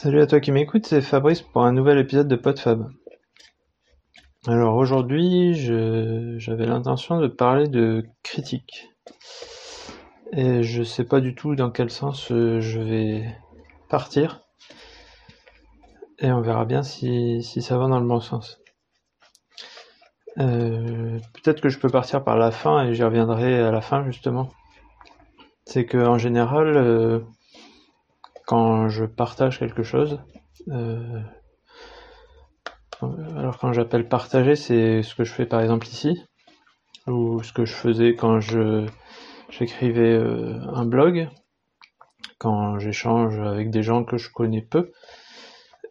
Salut à toi qui m'écoute, c'est Fabrice pour un nouvel épisode de PodFab. Alors aujourd'hui, j'avais l'intention de parler de critique. Et je sais pas du tout dans quel sens euh, je vais partir. Et on verra bien si, ça va dans le bon sens. Euh, peut-être que je peux partir par la fin et j'y reviendrai à la fin justement. C'est que en général, euh, quand je partage quelque chose. Euh, alors quand j'appelle partager, c'est ce que je fais par exemple ici, ou ce que je faisais quand je j'écrivais euh, un blog, quand j'échange avec des gens que je connais peu,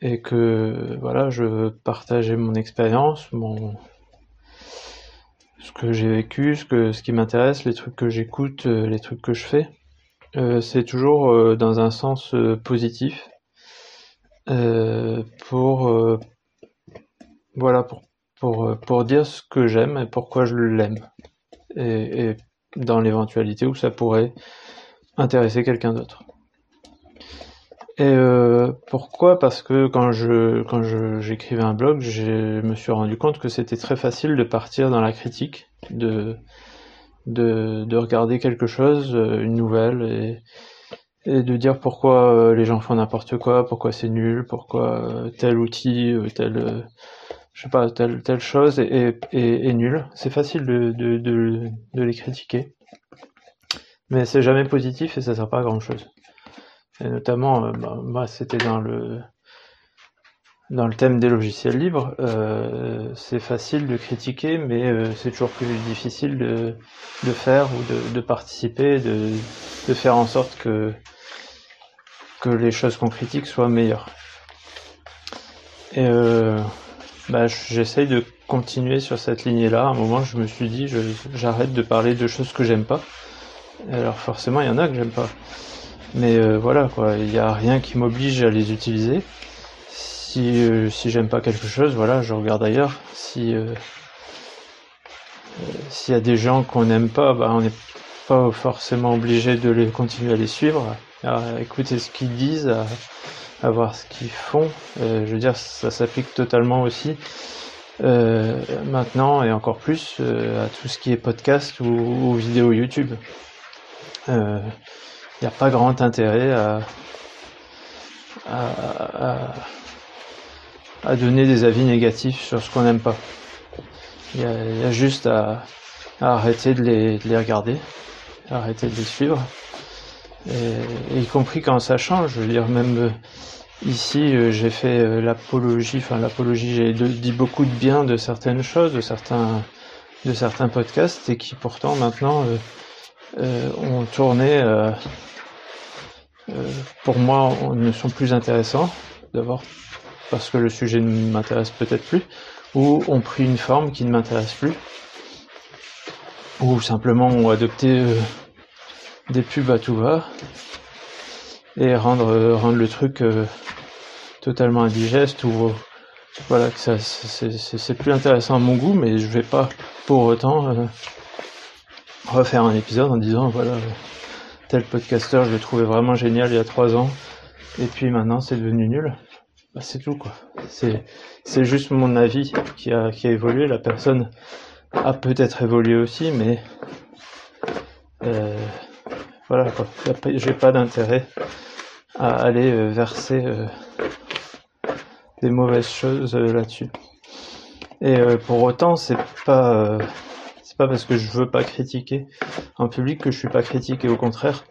et que voilà, je veux partager mon expérience, mon ce que j'ai vécu, ce que ce qui m'intéresse, les trucs que j'écoute, euh, les trucs que je fais. Euh, c'est toujours euh, dans un sens euh, positif. Pour voilà pour dire ce que j'aime et pourquoi je l'aime. Et, et dans l'éventualité où ça pourrait intéresser quelqu'un d'autre. Et pourquoi? Parce que quand je quand j'écrivais un blog, je me suis rendu compte que c'était très facile de partir dans la critique, de de, de regarder quelque chose, euh, une nouvelle, et, et de dire pourquoi euh, les gens font n'importe quoi, pourquoi c'est nul, pourquoi euh, tel outil, tel, je sais pas, telle, telle chose est, est, est nul. C'est facile de, de, de, de les critiquer, mais c'est jamais positif et ça sert pas à grand chose. Et notamment, bah, moi, c'était dans le dans le thème des logiciels libres, euh, c'est facile de critiquer, mais euh, c'est toujours plus difficile de, de faire ou de, de participer, de, de, faire en sorte que, que les choses qu'on critique soient meilleures. Et euh, bah, j'essaye de continuer sur cette lignée-là. À un moment, je me suis dit, j'arrête de parler de choses que j'aime pas. Alors forcément, il y en a que j'aime pas. Mais euh, voilà, quoi, il n'y a rien qui m'oblige à les utiliser si, euh, si j'aime pas quelque chose, voilà, je regarde ailleurs. Si euh, euh, s'il y a des gens qu'on n'aime pas, bah, on n'est pas forcément obligé de les continuer à les suivre, à écouter ce qu'ils disent, à, voir ce qu'ils font. je veux dire, ça s'applique totalement aussi maintenant et encore plus à tout ce qui est podcast ou, vidéo YouTube. Il n'y a pas grand intérêt à donner des avis négatifs sur ce qu'on n'aime pas. Il y, a, juste à, arrêter de les, regarder, arrêter de les suivre, y compris quand ça change. Je veux dire, même euh, ici, euh, j'ai fait euh, l'apologie, enfin l'apologie, j'ai dit beaucoup de bien de certaines choses, de certains, de certains podcasts, et qui pourtant maintenant ont tourné, pour moi, ne sont plus intéressants. D'abord parce que le sujet ne m'intéresse peut-être plus, ou ont pris une forme qui ne m'intéresse plus, ou simplement ont adopté euh, des pubs à tout va, et rendre, euh, rendre le truc euh, totalement indigeste, ou voilà, que ça, c'est plus intéressant à mon goût, mais je vais pas pour autant refaire un épisode en disant voilà, tel podcasteur, je le trouvais vraiment génial il y a trois ans, et puis maintenant c'est devenu nul. Bah, c'est tout quoi. C'est juste mon avis qui a qui a évolué. La personne a peut-être évolué aussi, mais euh, voilà quoi. J'ai pas d'intérêt à aller euh, verser euh, des mauvaises choses là-dessus. Et pour autant, c'est pas c'est pas parce que je veux pas critiquer en public que je suis pas critiqué. Au contraire.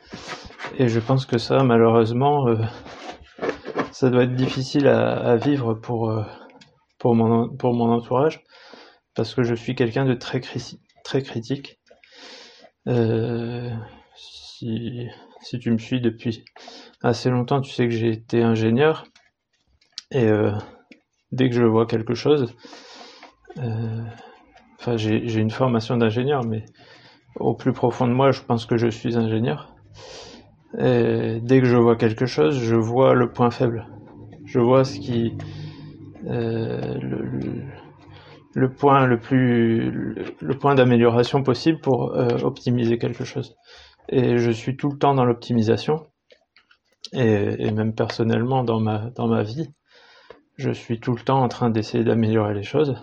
Et je pense que ça, malheureusement ça doit être difficile à, vivre pour, euh, pour, mon, pour mon entourage, parce que je suis quelqu'un de très, très critique. Euh, si, si tu me suis depuis assez longtemps, tu sais que j'ai été ingénieur, et euh, dès que je vois quelque chose, enfin j'ai une formation d'ingénieur, mais au plus profond de moi, je pense que je suis ingénieur. Dès que je vois quelque chose, je vois le point faible. Je vois ce qui euh, le, point le plus le, point d'amélioration possible pour euh, optimiser quelque chose. Et je suis tout le temps dans l'optimisation. et, même personnellement dans ma, dans ma vie, je suis tout le temps en train d'essayer d'améliorer les choses.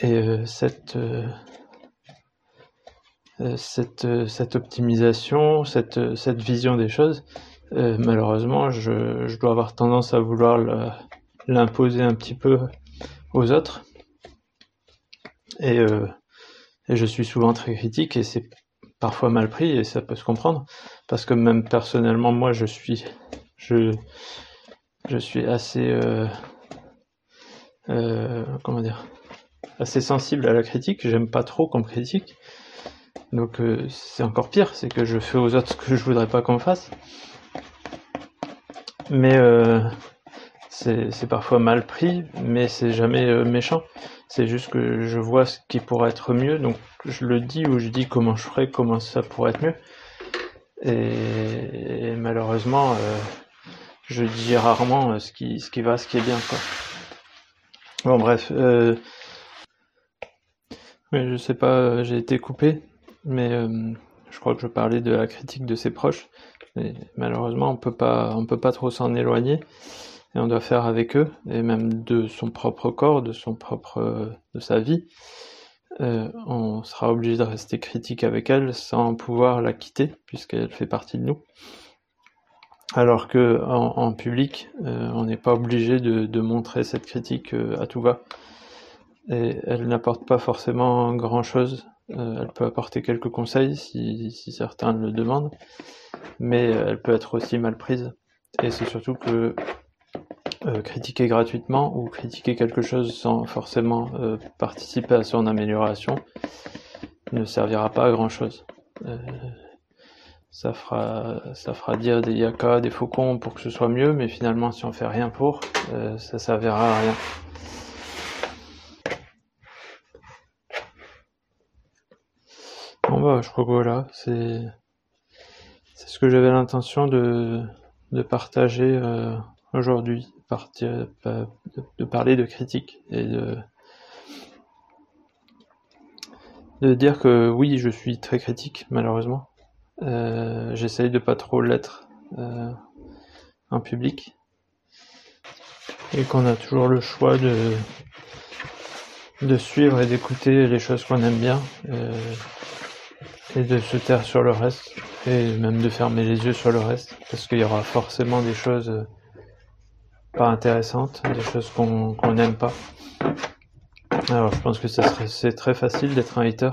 Et euh, cette, cette, cette optimisation, cette, cette vision des choses, malheureusement, je, dois avoir tendance à vouloir l'imposer un petit peu aux autres. Et, je suis souvent très critique et c'est parfois mal pris et ça peut se comprendre. Parce que même personnellement moi je suis assez euh, euh, comment dire assez sensible à la critique. J'aime pas trop qu'on critique donc euh, c'est encore pire c'est que je fais aux autres ce que je voudrais pas qu'on fasse mais c'est parfois mal pris mais c'est jamais méchant c'est juste que je vois ce qui pourrait être mieux donc je le dis ou je dis comment je ferais comment ça pourrait être mieux et, malheureusement, euh, je dis rarement euh, ce qui, ce qui va, ce qui est bien. Quoi. Bon, bref. Euh, mais je sais pas, j'ai été coupé, mais je crois que je parlais de la critique de ses proches. Malheureusement, on peut pas, on peut pas trop s'en éloigner et on doit faire avec eux et même de son propre corps, de son propre, de sa vie. Euh, on sera obligé de rester critique avec elle sans pouvoir la quitter puisqu'elle fait partie de nous. Alors que en, public, euh, on n'est pas obligé de, montrer cette critique euh, à tout va. Et elle n'apporte pas forcément grand chose. Elle peut apporter quelques conseils si, si, certains le demandent, mais elle peut être aussi mal prise. Et c'est surtout que euh, critiquer gratuitement ou critiquer quelque chose sans forcément euh, participer à son amélioration ne servira pas à grand chose. Euh, ça fera, ça fera dire des yaka, des faucons pour que ce soit mieux, mais finalement si on fait rien pour, ça servira à rien. Bah je crois que voilà, c'est c'est ce que j'avais l'intention de, de partager aujourd'hui partir, de parler de critique et de, de dire que oui, je suis très critique, malheureusement. Euh, J'essaye de pas trop l'être euh, en public. Et qu'on a toujours le choix de, de suivre et d'écouter les choses qu'on aime bien. Euh, et de se taire sur le reste. Et même de fermer les yeux sur le reste. Parce qu'il y aura forcément des choses pas intéressantes, des choses qu'on n'aime pas. Alors je pense que c'est très facile d'être un hater,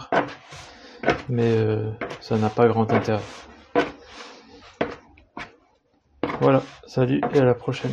mais euh, ça n'a pas grand intérêt. Voilà, salut et à la prochaine.